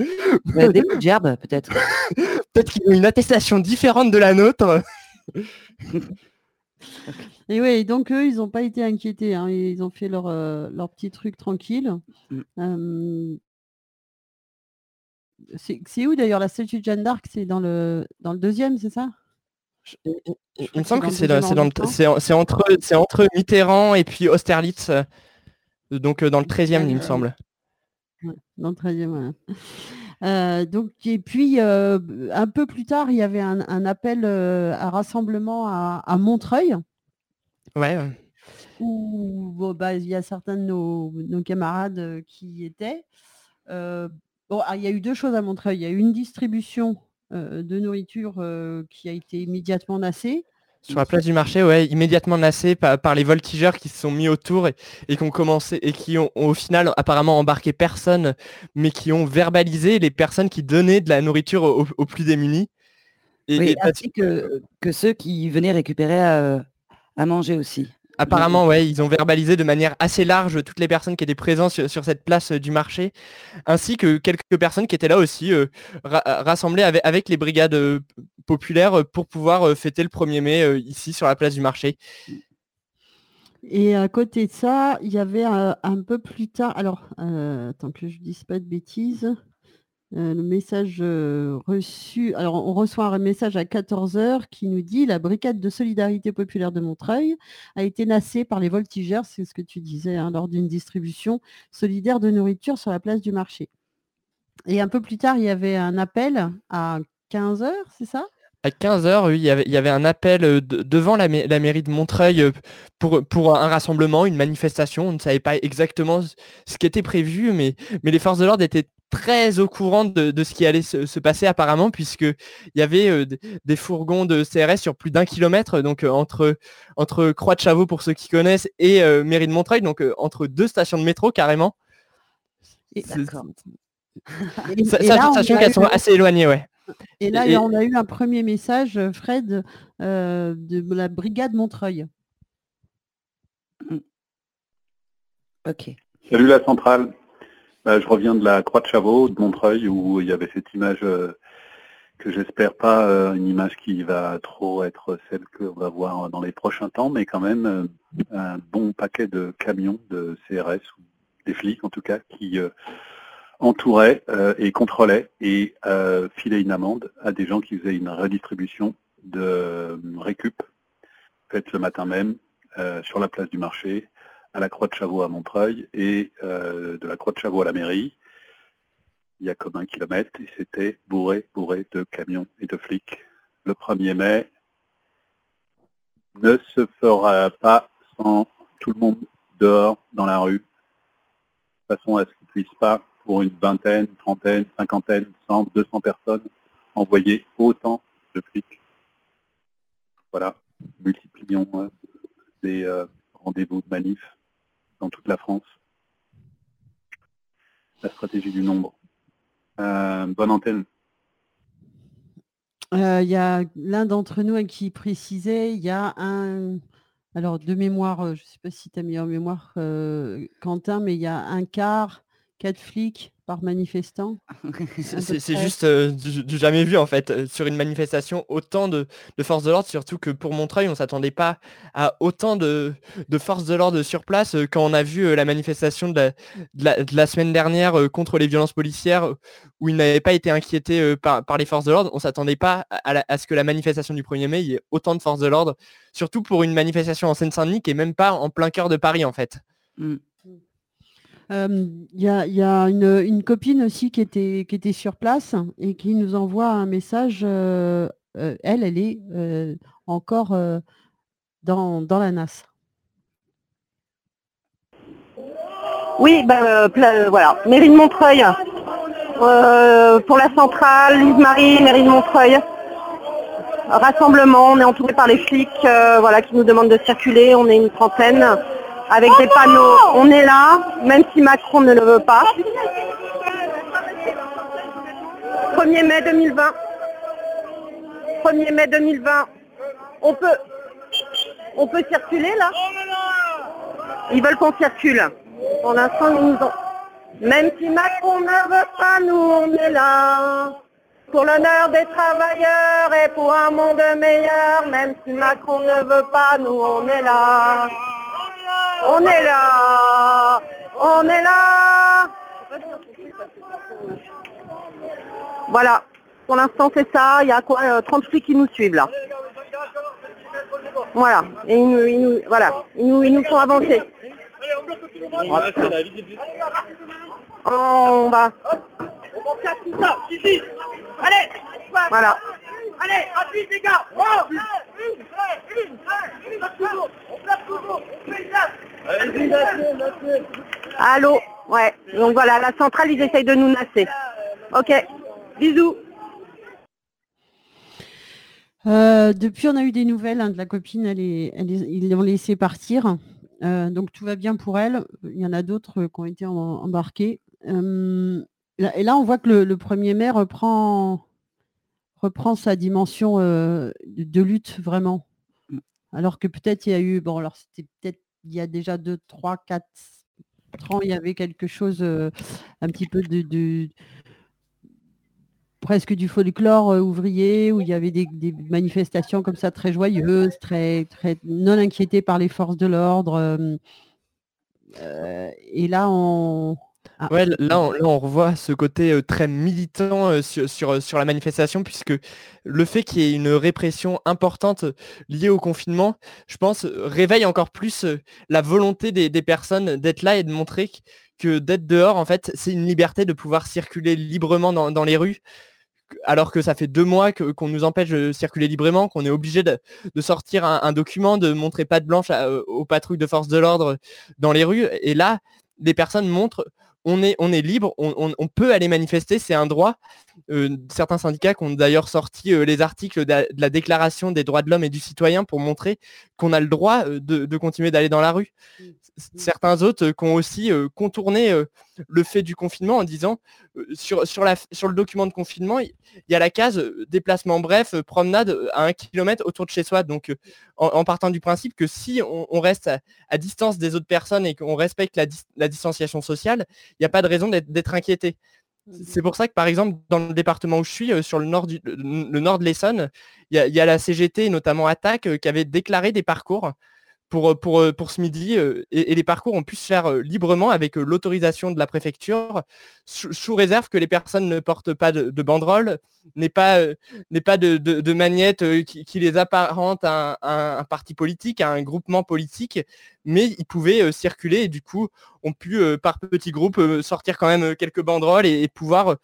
[SPEAKER 1] Ouais, dépôt de gerbe, peut-être.
[SPEAKER 7] Peut-être qu'ils ont une attestation différente de la nôtre.
[SPEAKER 5] Et oui, donc eux, ils n'ont pas été inquiétés. hein, Ils ont fait leur, euh, leur petit truc tranquille.
[SPEAKER 1] Mmh.
[SPEAKER 5] Euh, c'est où d'ailleurs la statue de Jeanne d'Arc? C'est dans le, dans le deuxième, c'est ça?
[SPEAKER 7] Il, me semble
[SPEAKER 5] que c'est
[SPEAKER 7] entre, c'est entre Mitterrand et puis Austerlitz, euh, donc euh, dans le 13e, il me semble.
[SPEAKER 5] Ouais, dans le 13e, voilà. Euh, donc, et puis, euh, un peu plus tard, il y avait un, un appel euh, à rassemblement à, à Montreuil,
[SPEAKER 7] Ouais, ouais.
[SPEAKER 5] où bon, bah, il y a certains de nos, nos camarades qui y étaient. Euh, bon, ah, il y a eu deux choses à Montreuil. Il y a eu une distribution euh, de nourriture euh, qui a été immédiatement nassée.
[SPEAKER 7] Sur la place du marché, ouais, immédiatement nassé par, par les voltigeurs qui se sont mis autour et, et qui ont commencé et qui ont, ont au final apparemment embarqué personne, mais qui ont verbalisé les personnes qui donnaient de la nourriture aux, aux plus démunis. Et,
[SPEAKER 1] Oui,
[SPEAKER 7] et
[SPEAKER 1] ainsi que, que ceux qui venaient récupérer à manger aussi.
[SPEAKER 7] Apparemment, ouais, ils ont verbalisé de manière assez large toutes les personnes qui étaient présentes sur, sur cette place euh, du marché, ainsi que quelques personnes qui étaient là aussi, euh, ra- rassemblées avec, avec les brigades euh, populaires euh, pour pouvoir euh, fêter le 1er mai euh, ici sur la place du marché.
[SPEAKER 5] Et à côté de ça, il y avait euh, un peu plus tard, alors, euh, attends que je dise pas de bêtises, euh, le message euh, reçu, alors on reçoit un message à 14h qui nous dit la brigade de solidarité populaire de Montreuil a été nassée par les voltigeurs, c'est ce que tu disais, hein, lors d'une distribution solidaire de nourriture sur la place du marché. Et un peu plus tard, il y avait un appel à 15h, c'est ça?
[SPEAKER 7] À 15h, oui, il y avait, un appel euh, de- devant la, mai- la mairie de Montreuil pour, un rassemblement, une manifestation. On ne savait pas exactement ce qui était prévu, mais les forces de l'ordre étaient très au courant de, de ce qui allait se, se passer apparemment, puisqu'il y avait euh, des fourgons de CRS sur plus d'un kilomètre, donc euh, entre, entre Croix de Chavaux pour ceux qui connaissent et euh, mairie de Montreuil, donc euh, entre deux stations de métro carrément.
[SPEAKER 5] Et-
[SPEAKER 7] C'est-
[SPEAKER 5] Et-
[SPEAKER 7] sa-
[SPEAKER 5] et là,
[SPEAKER 7] sachant
[SPEAKER 5] on
[SPEAKER 7] sachant
[SPEAKER 5] a
[SPEAKER 7] qu'elles
[SPEAKER 5] eu-
[SPEAKER 7] sont assez éloignées, ouais.
[SPEAKER 5] Et là,
[SPEAKER 7] Et-
[SPEAKER 5] on a eu un premier message, Fred, euh, de la brigade Montreuil.
[SPEAKER 1] Ok.
[SPEAKER 15] Salut la centrale. Bah, je reviens de la Croix de Chavaux, de Montreuil, où il y avait cette image euh, que j'espère pas euh, une image qui va trop être celle qu'on va voir dans les prochains temps, mais quand même euh, un bon paquet de camions de CRS, ou des flics en tout cas, qui entouraient et contrôlaient et filaient une amende à des gens qui faisaient une redistribution de récup faite le matin même sur la place du marché à la Croix de Chavaux à Montreuil et euh, de la Croix de Chavaux à la mairie. Il y a comme un kilomètre et c'était bourré, bourré de camions et de flics. Le 1er mai ne se fera pas sans tout le monde dehors dans la rue, de façon à ce qu'ils ne puissent pas, pour une vingtaine, trentaine, cinquantaine, cent, deux cents personnes, envoyer autant de flics? Voilà, multiplions euh, des euh, rendez-vous de manif dans toute la France. La stratégie du nombre. Euh, bonne antenne.
[SPEAKER 5] Euh, Il y a l'un d'entre nous qui précisait, il y a un... Alors, de mémoire, euh, je ne sais pas si tu as mis en mémoire, euh, Quentin, mais il y a un car 4 flics par manifestant.
[SPEAKER 7] C'est- juste euh, du, du jamais vu en fait euh, sur une manifestation autant de, de forces de l'ordre, surtout que pour Montreuil on s'attendait pas à autant de, de forces de l'ordre sur place euh, quand on a vu euh, la manifestation de la, de la- de la semaine dernière euh, contre les violences policières où ils n'avaient pas été inquiétés par, par les forces de l'ordre. On s'attendait pas à, à la- à ce que la manifestation du 1er mai il y ait autant de forces de l'ordre, surtout pour une manifestation en Seine-Saint-Denis qui est même pas en plein cœur de Paris en fait.
[SPEAKER 5] Euh, Il y a, il y a une, copine aussi qui était, qui était sur place et qui nous envoie un message. euh, euh, elle, elle est euh, encore euh, dans, la NAS.
[SPEAKER 16] Oui, euh, euh, voilà, mairie de Montreuil. Euh, pour la centrale, Lise-Marie, mairie de Montreuil. Rassemblement, on est entouré par les flics euh, voilà, qui nous demandent de circuler. On est une trentaine avec des panneaux. On est là, même si Macron ne le veut pas. 1er mai 2020. 1er mai 2020. On peut, on peut circuler là Ils veulent qu'on circule. Pour l'instant, ils nous ont... Même si Macron ne veut pas, nous on est là. Pour l'honneur des travailleurs et pour un monde meilleur. Même si Macron ne veut pas, nous on est là. On est là. On est là. Voilà. Pour l'instant, c'est ça. Il y a quoi euh, 30 flics qui nous suivent là. Voilà. Et ils nous, ils nous- voilà. Ils nous, ils nous font avancer. On va.
[SPEAKER 17] Allez
[SPEAKER 16] Voilà.
[SPEAKER 17] Allez, rapide les gars Oh On place toujours On place toujours On fait une place
[SPEAKER 16] Allô Ouais. Donc voilà, la centrale, ils essayent de nous nasser. Ok. Bisous.
[SPEAKER 5] Euh, depuis, on a eu des nouvelles hein, de la copine. Elle est, elle est- ils l'ont laissée partir. Euh, donc tout va bien pour elle. Il y en a d'autres euh, qui ont été en- embarqués. Euh, et là, on voit que le, le 1er mai reprend, reprend sa dimension euh, de, de lutte vraiment. Alors que peut-être il y a eu, bon alors c'était peut-être il y a déjà 2, 3, 4 ans, il y avait quelque chose euh, un petit peu de, de- presque du folklore euh, ouvrier, où il y avait des, des manifestations comme ça très joyeuses, très, très non inquiétées par les forces de l'ordre. euh, et là, on... Ah,
[SPEAKER 7] Ouais, là on, revoit ce côté très militant sur, sur, sur la manifestation, puisque le fait qu'il y ait une répression importante liée au confinement, je pense, réveille encore plus la volonté des, des personnes d'être là et de montrer que, d'être dehors, en fait, c'est une liberté de pouvoir circuler librement dans, dans les rues, alors que ça fait deux mois qu'on nous empêche de circuler librement, qu'on est obligé de, de sortir un, document, de montrer patte blanche aux patrouilles de force de l'ordre dans les rues. Et là, les personnes montrent on est, libre, on, peut aller manifester, c'est un droit. Euh, certains syndicats qui ont d'ailleurs sorti euh, les articles de la, Déclaration des droits de l'homme et du citoyen pour montrer qu'on a le droit euh, de, de continuer d'aller dans la rue. Certains autres qui ont aussi contourné le fait du confinement en disant sur, sur, la, sur le document de confinement, il y a la case déplacement bref, promenade à un kilomètre autour de chez soi. Donc en, en partant du principe que si on, on reste à, à distance des autres personnes et qu'on respecte la, dis- la distanciation sociale, il n'y a pas de raison d'être inquiété. C'est pour ça que par exemple dans le département où je suis, sur le nord, du, le, le nord de l'Essonne, il y, a- il y a la CGT, notamment Attaque, qui avait déclaré des parcours pour, euh, pour, euh, pour ce midi euh, et, les parcours ont pu se faire librement avec l'autorisation de la préfecture, sous, réserve que les personnes ne portent pas de, de banderole, n'aient pas, pas de, de, qui, les apparente à un, parti politique, à un groupement politique, mais ils pouvaient circuler et du coup ont pu par petits groupes sortir quand même quelques banderoles et, pouvoir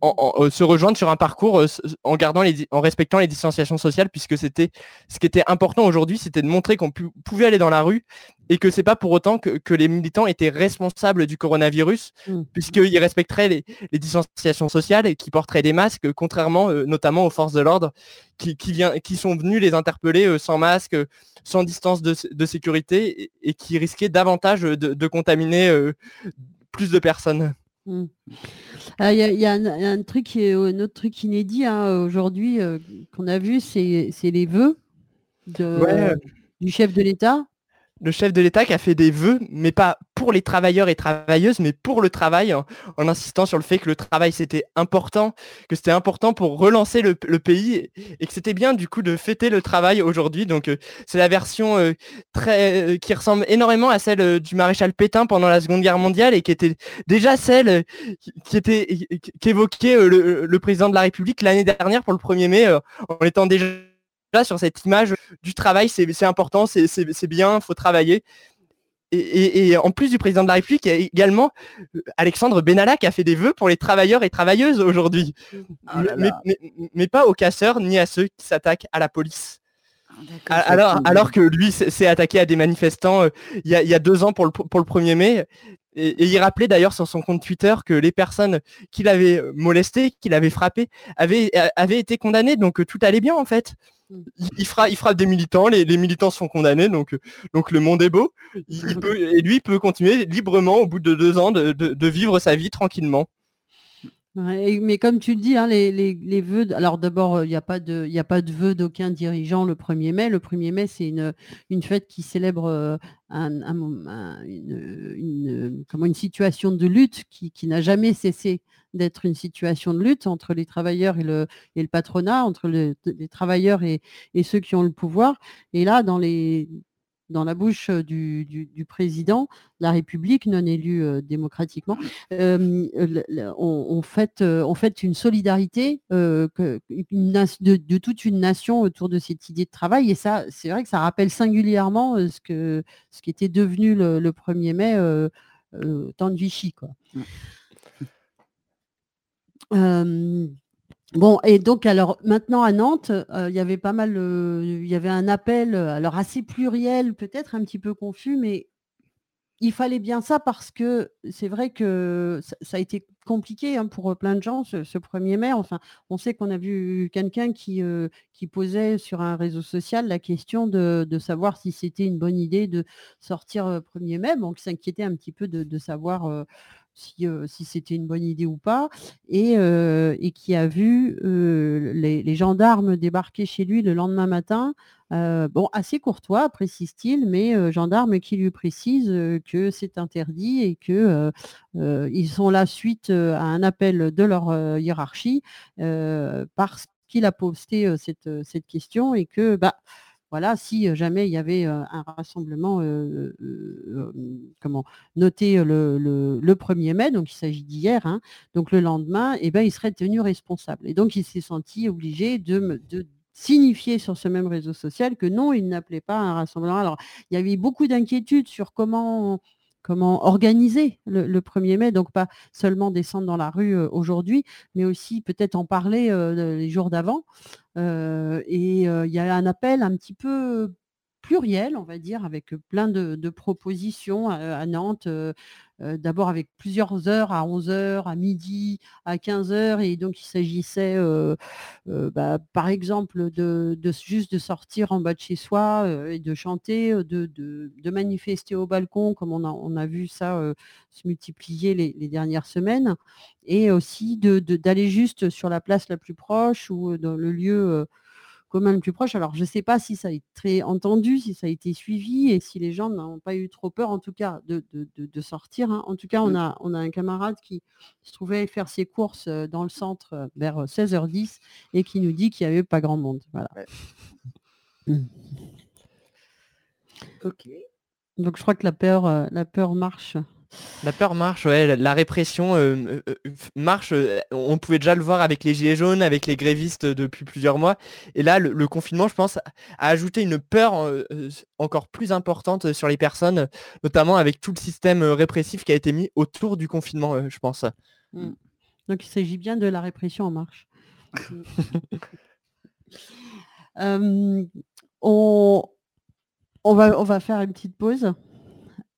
[SPEAKER 7] en- en- euh, se rejoindre sur un parcours euh, en gardant les, en respectant les distanciations sociales puisque c'était ce qui était important aujourd'hui c'était de montrer qu'on pu- pouvait aller dans la rue et que c'est pas pour autant que, que les militants étaient responsables du coronavirus puisqu'ils respecteraient les, les distanciations sociales et qui porteraient des masques contrairement euh, notamment aux forces de l'ordre qui, qui, vient, qui sont venus les interpeller euh, sans masque sans distance de, sécurité et, et qui risquaient davantage de, de contaminer euh, plus de personnes.
[SPEAKER 5] Mm. Ah, Il y, a- il y a un, un truc, qui est- un autre truc inédit hein, aujourd'hui euh, qu'on a vu, c'est c'est les vœux de-
[SPEAKER 7] Ouais.
[SPEAKER 5] du chef de l'État.
[SPEAKER 7] Le chef de l'État qui a fait des vœux, mais pas pour les travailleurs et travailleuses, mais pour le travail, en, en insistant sur le fait que le travail c'était important, que c'était important pour relancer le, pays et que c'était bien du coup de fêter le travail aujourd'hui. Donc euh, c'est la version euh, très euh, qui ressemble énormément à celle du maréchal Pétain pendant la Seconde Guerre mondiale et qui était déjà celle qui, était qu'évoquait le, le président de la République l'année dernière pour le 1er mai en étant déjà sur cette image du travail, c'est important, c'est bien, faut travailler. Et, et- et en plus du président de la République, il y a également euh, Alexandre Benalla qui a fait des vœux pour les travailleurs et travailleuses aujourd'hui.
[SPEAKER 1] Oh là
[SPEAKER 7] mais, mais- mais pas aux casseurs ni à ceux qui s'attaquent à la police.
[SPEAKER 1] d'accord,
[SPEAKER 7] A- Alors, alors que lui s'est s'est attaqué à des manifestants euh, il y, a, il y a deux ans pour le, pour le 1er mai. Et, et il rappelait d'ailleurs sur son compte Twitter que les personnes qu'il avait molestées, qu'il avait frappées, avaient, euh, avaient été condamnées. Donc euh, tout allait bien en fait. Il, il frappe des militants, les, les militants sont condamnés, donc, euh, donc le monde est beau. Il, il peut, et lui peut continuer librement au bout de deux ans de, de- de vivre sa vie tranquillement.
[SPEAKER 5] Mais comme tu le dis, hein, les, les, les vœux, alors d'abord, il n'y a, pas de- de vœux d'aucun dirigeant le 1er mai. Le 1er mai, c'est une, une fête qui célèbre euh, un, une, une- comment, une situation de lutte qui, qui n'a jamais cessé d'être une situation de lutte entre les travailleurs et le, et le patronat, entre le- les travailleurs et, et ceux qui ont le pouvoir. Et là, dans les dans la bouche du, du- du président de la République non élu euh, démocratiquement, euh, on, on fête, euh, on fête une solidarité que- une nas- de, de toute une nation autour de cette idée de travail. Et ça, c'est vrai que ça rappelle singulièrement ce, que, ce qui était devenu le, le 1er mai au temps de Vichy. Quoi. Bon, et donc, alors, maintenant à Nantes, euh, il y avait pas mal, il y avait un appel, alors assez pluriel, peut-être un petit peu confus, mais il fallait bien ça parce que c'est vrai que ça, a été compliqué hein, pour euh, plein de gens ce, ce 1er mai. Enfin, on sait qu'on a vu quelqu'un qui, euh, qui posait sur un réseau social la question de, savoir si c'était une bonne idée de sortir euh, 1er mai, donc s'inquiétait un petit peu de, savoir si, c'était une bonne idée ou pas, et, qui a vu les, gendarmes débarquer chez lui le lendemain matin. bon, assez courtois, précise-t-il, mais gendarmes qui lui précisent que c'est interdit et que ils sont là suite à un appel de leur hiérarchie parce qu'il a posté cette, cette question et que bah voilà, si jamais il y avait un rassemblement comment, noté le, le- le 1er mai, donc il s'agit d'hier, hein, donc le lendemain, eh ben, il serait tenu responsable. Et donc il s'est senti obligé de, signifier sur ce même réseau social que non, il n'appelait pas un rassemblement. Alors, il y avait beaucoup d'inquiétudes sur comment comment organiser le, le 1er mai, donc pas seulement descendre dans la rue euh, aujourd'hui, mais aussi peut-être en parler euh, les jours d'avant. Euh, et il y a un appel un petit peu pluriel, on va dire, avec plein de, propositions à, Nantes, d'abord avec plusieurs heures, à 11 heures, à midi, à 15 heures, et donc il s'agissait, bah, par exemple, de, juste de sortir en bas de chez soi et de chanter, de, manifester au balcon, comme on a, vu ça se multiplier les, dernières semaines, et aussi d'aller juste sur la place la plus proche ou dans le lieu commun le plus proche. Alors, je ne sais pas si ça a été entendu, si ça a été suivi et si les gens n'ont pas eu trop peur, en tout cas, de, de- de- de sortir. hein. En tout cas, on
[SPEAKER 1] Mm.
[SPEAKER 5] a, on a un camarade qui se trouvait faire ses courses dans le centre vers euh, 16h10 et qui nous dit qu'il n'y avait pas grand monde. Voilà. Mm.
[SPEAKER 1] Ok.
[SPEAKER 5] Donc, je crois que la peur, la peur marche.
[SPEAKER 7] La peur marche, ouais, la, la répression euh, euh, euh, marche. euh, on pouvait déjà le voir avec les gilets jaunes, avec les grévistes depuis plusieurs mois. Et là, le, le confinement, je pense, a ajouté une peur encore plus importante sur les personnes, notamment avec tout le système répressif qui a été mis autour du confinement, je pense.
[SPEAKER 5] Mm. Donc, il s'agit bien de la répression en marche. On, on, va, on va faire une petite pause.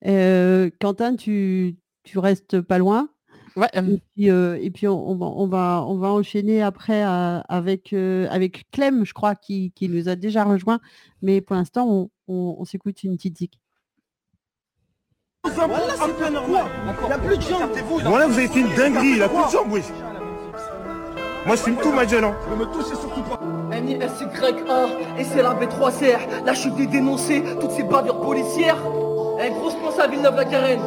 [SPEAKER 5] Euh, Quentin, tu, tu restes pas loin.
[SPEAKER 7] Ouais.
[SPEAKER 5] Et puis, euh, et puis on, on va, on, enchaîner après avec, euh, avec Clem, je crois, qui, qui nous a déjà rejoint. Mais pour l'instant, on, on- on s'écoute une petite zik.
[SPEAKER 17] Voilà, c'est pas normal. Il n'y a plus de gens.
[SPEAKER 9] Voilà, vous avez fait une dinguerie, il a plus de jambes, oui. Moi, je tout, ma gueule. Hein.
[SPEAKER 17] Ne me touchez surtout pas. N-I-S-Y-A, et c'est la B3CR. Là, je suis venu dénoncer toutes ces bavures policières. Eh, grosse pense à Villeneuve-la-Garenne.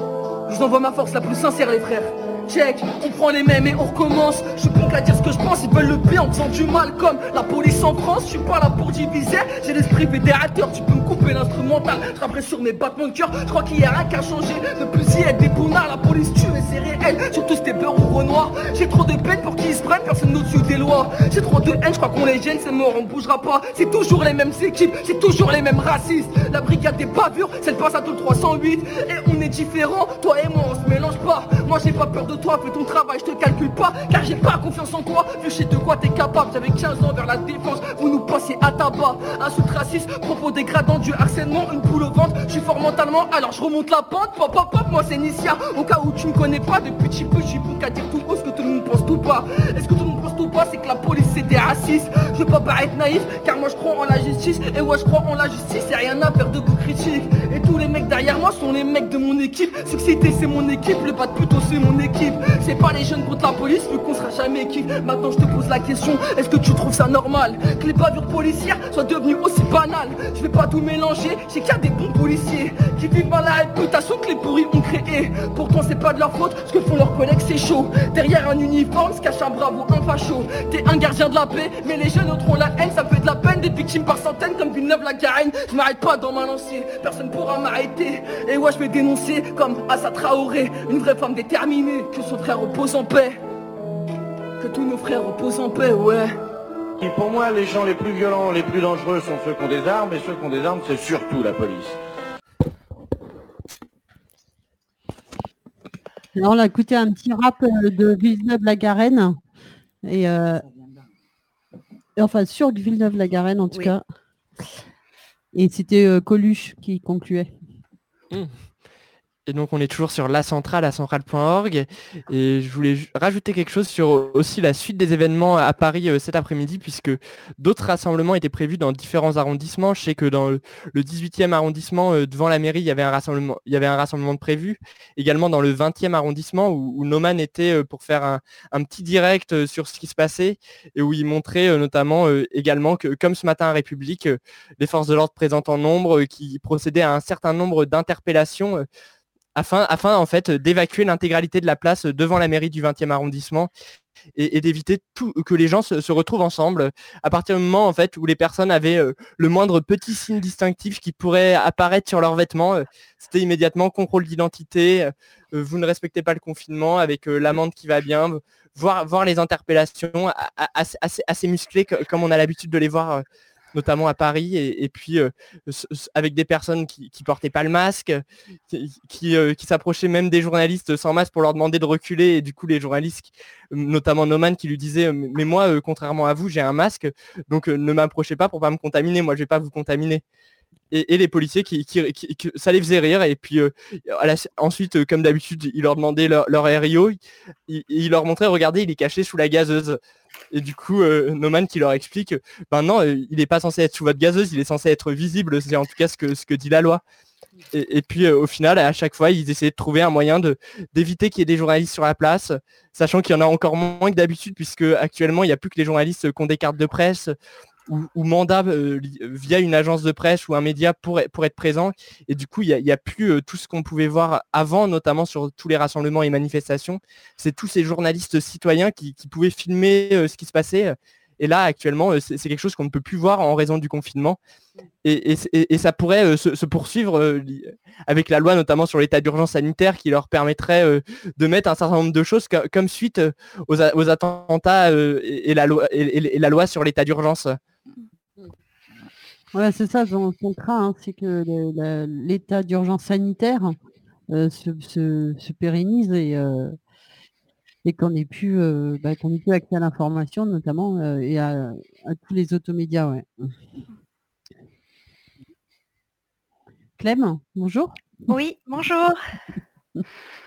[SPEAKER 17] Je vous envoie ma force la plus sincère, les frères. Check, on prend les mêmes et on recommence. Je suis plus qu'à dire ce que je pense, ils veulent le bien en faisant du mal comme la police en France. Je suis pas là pour diviser, j'ai l'esprit fédérateur. Tu peux me couper l'instrumental, je sur mes battements de cœur. Je crois qu'il y a rien qu'à changer. Ne plus y être des bonnards, la police tue et c'est réel. Surtout c'était peur ou renoir. J'ai trop de peine pour qu'ils se prennent, personne au-dessus des lois. J'ai trop de haine, je crois qu'on les gêne, c'est mort, on bougera pas. C'est toujours les mêmes équipes, c'est toujours les mêmes racistes. La brigade des bavures, c'est le passe à tout le 308. Et on est différents, toi et moi on se mélange pas. Moi j'ai pas peur toi, fais ton travail, je te calcule pas, car j'ai pas confiance en toi. Vu chez de quoi t'es capable, j'avais 15 ans vers la défense, vous nous passez à tabac. Insulte raciste, propos dégradants, du harcèlement, une boule au ventre. Je suis fort mentalement, alors je remonte la pente. Pop, pop, pop, moi c'est Nicia. Au cas où tu me connais pas, depuis petit peu, je suis bon qu'à dire tout haut ce que tout le monde pense tout pas. Est-ce que tout le monde pense tout pas, c'est que la police c'est des racistes. Je veux pas paraître naïf, car moi je crois en la justice. Et ouais, je crois en la justice, et rien à faire de goût critique. Et tous les mecs derrière moi sont les mecs de mon équipe. Succédé c'est mon équipe, le pas de plutôt c'est mon équipe. C'est pas les jeunes contre la police, vu qu'on sera jamais équipe. Maintenant je te pose la question, est-ce que tu trouves ça normal Que les bavures policières soient devenues aussi banales? Je vais pas tout mélanger, j'ai qu'il y a des bons policiers Qui vivent dans la réputation que les pourris ont créée. Pourtant c'est pas de leur faute, ce que font leurs collègues c'est chaud. Derrière un uniforme se cache un bravo, un facho. T'es un gardien de la paix, mais les jeunes autres ont la haine Ça fait de la peine, des victimes par centaines comme Villeneuve la Garenne. Je m'arrête pas dans ma lancée, personne pourra m'arrêter. Et ouais je vais dénoncer comme Assa Traoré Une vraie femme déterminée, que son frère repose en paix Que tous nos frères reposent en paix, ouais
[SPEAKER 18] Et pour moi, les gens les plus violents, les plus dangereux sont ceux qui ont des armes, et ceux qui ont des armes, c'est surtout la police.
[SPEAKER 5] Là, on a écouté un petit rap euh, de Villeneuve-la-Garenne. Et, euh, et enfin, sur Villeneuve-la-Garenne, en tout
[SPEAKER 7] Oui.
[SPEAKER 5] cas. Et c'était euh, Coluche qui concluait.
[SPEAKER 7] Mmh. Et donc on est toujours sur la centrale, la centrale.org. Et je voulais rajouter quelque chose sur aussi la suite des événements à Paris euh, cet après-midi, puisque d'autres rassemblements étaient prévus dans différents arrondissements. Je sais que dans le, le 18e arrondissement, euh, devant la mairie, il y avait un rassemblement, il y avait un rassemblement de prévu. Également dans le 20e arrondissement, où, où Noman était euh, pour faire un, un petit direct sur ce qui se passait, et où il montrait notamment également que, comme ce matin à République, les forces de l'ordre présentes en nombre, qui procédaient à un certain nombre d'interpellations. Afin, afin en fait d'évacuer l'intégralité de la place devant la mairie du 20e arrondissement et, d'éviter que les gens se, retrouvent ensemble. À partir du moment en fait où les personnes avaient euh, le moindre petit signe distinctif qui pourrait apparaître sur leurs vêtements euh, c'était immédiatement contrôle d'identité euh, vous ne respectez pas le confinement avec l'amende qui va bien voir voir les interpellations assez, musclées co- comme on a l'habitude de les voir notamment à Paris, et, puis euh, avec des personnes qui, qui portaient pas le masque, euh, qui s'approchaient même des journalistes sans masque pour leur demander de reculer, et du coup les journalistes, notamment Noman, qui lui disait euh, mais moi, contrairement à vous, j'ai un masque, donc ne m'approchez pas pour pas me contaminer, moi je vais pas vous contaminer. Et, les policiers qui, ça les faisait rire et puis ensuite comme d'habitude ils leur demandaient leur, RIO il, il leur montrait regardez il est caché sous la gazeuse et du coup euh, Noman qui leur explique ben non euh, il n'est pas censé être sous votre gazeuse il est censé être visible c'est en tout cas ce que, dit la loi. Et, puis euh, au final à chaque fois ils essayaient de trouver un moyen d'éviter qu'il y ait des journalistes sur la place sachant qu'il y en a encore moins que d'habitude puisque actuellement il n'y a plus que les journalistes qui ont des cartes de presse ou, mandat euh, via une agence de presse ou un média pour, pour être présent. Et du coup, il n'y a, plus euh, tout ce qu'on pouvait voir avant, notamment sur tous les rassemblements et manifestations. C'est tous ces journalistes citoyens qui, pouvaient filmer euh, ce qui se passait. Et là, actuellement, c'est quelque chose qu'on ne peut plus voir en raison du confinement. Et, et ça pourrait se, se poursuivre avec la loi, notamment sur l'état d'urgence sanitaire, qui leur permettrait de mettre un certain nombre de choses co- comme suite aux, aux attentats et, la loi, et la loi sur l'état d'urgence.
[SPEAKER 5] Ouais, c'est ça, son, son craint, hein, c'est que l'état d'urgence sanitaire euh, se, se- se pérennise et, euh, et qu'on ait plus, euh, bah, plus accès à l'information, notamment, euh, et à, à tous les automédias. Ouais. Clem, bonjour.
[SPEAKER 19] Oui, bonjour.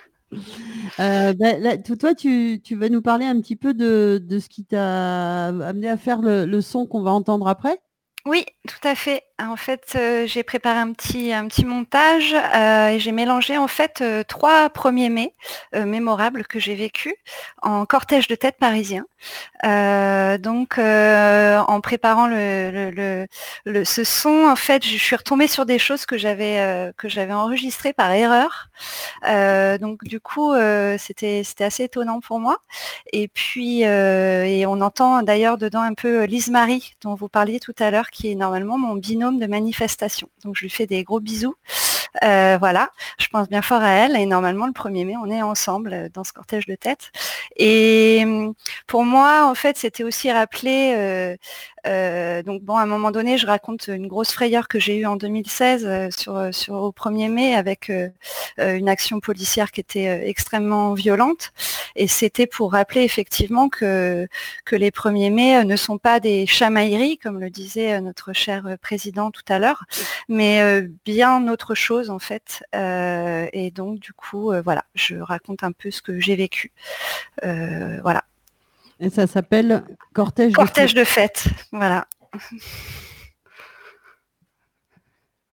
[SPEAKER 5] Euh, bah, toi, tu, vas nous parler un petit peu de, ce qui t'a amené à faire le son qu'on va entendre après?
[SPEAKER 19] Oui, tout à fait. En fait, euh, j'ai préparé un petit, un petit montage euh, et j'ai mélangé en fait euh, trois premiers mai mémorables que j'ai vécu en cortège de tête parisien. donc, en préparant le, le, ce son, en fait, je suis retombée sur des choses que j'avais que j'avais enregistrées par erreur. donc, du coup, c'était c'était assez étonnant pour moi. Et puis, et on entend d'ailleurs dedans un peu Lise Marie dont vous parliez tout à l'heure, qui est normalement mon binôme de manifestation. Donc je lui fais des gros bisous. Euh, voilà, je pense bien fort à elle et normalement le 1er mai on est ensemble euh, dans ce cortège de tête. Et hum, pour moi en fait c'était aussi rappeler euh, euh, donc bon, à un moment donné, je raconte une grosse frayeur que j'ai eue en 2016 euh, sur, euh, sur, au 1er mai avec une action policière qui était extrêmement violente. Et c'était pour rappeler effectivement que, que les 1er mai ne sont pas des chamailleries, comme le disait notre cher président tout à l'heure, mais bien autre chose en fait. et donc du coup, voilà, je raconte un peu ce que j'ai vécu. voilà.
[SPEAKER 5] Et ça s'appelle Cortège,
[SPEAKER 19] Cortège de fête. Voilà.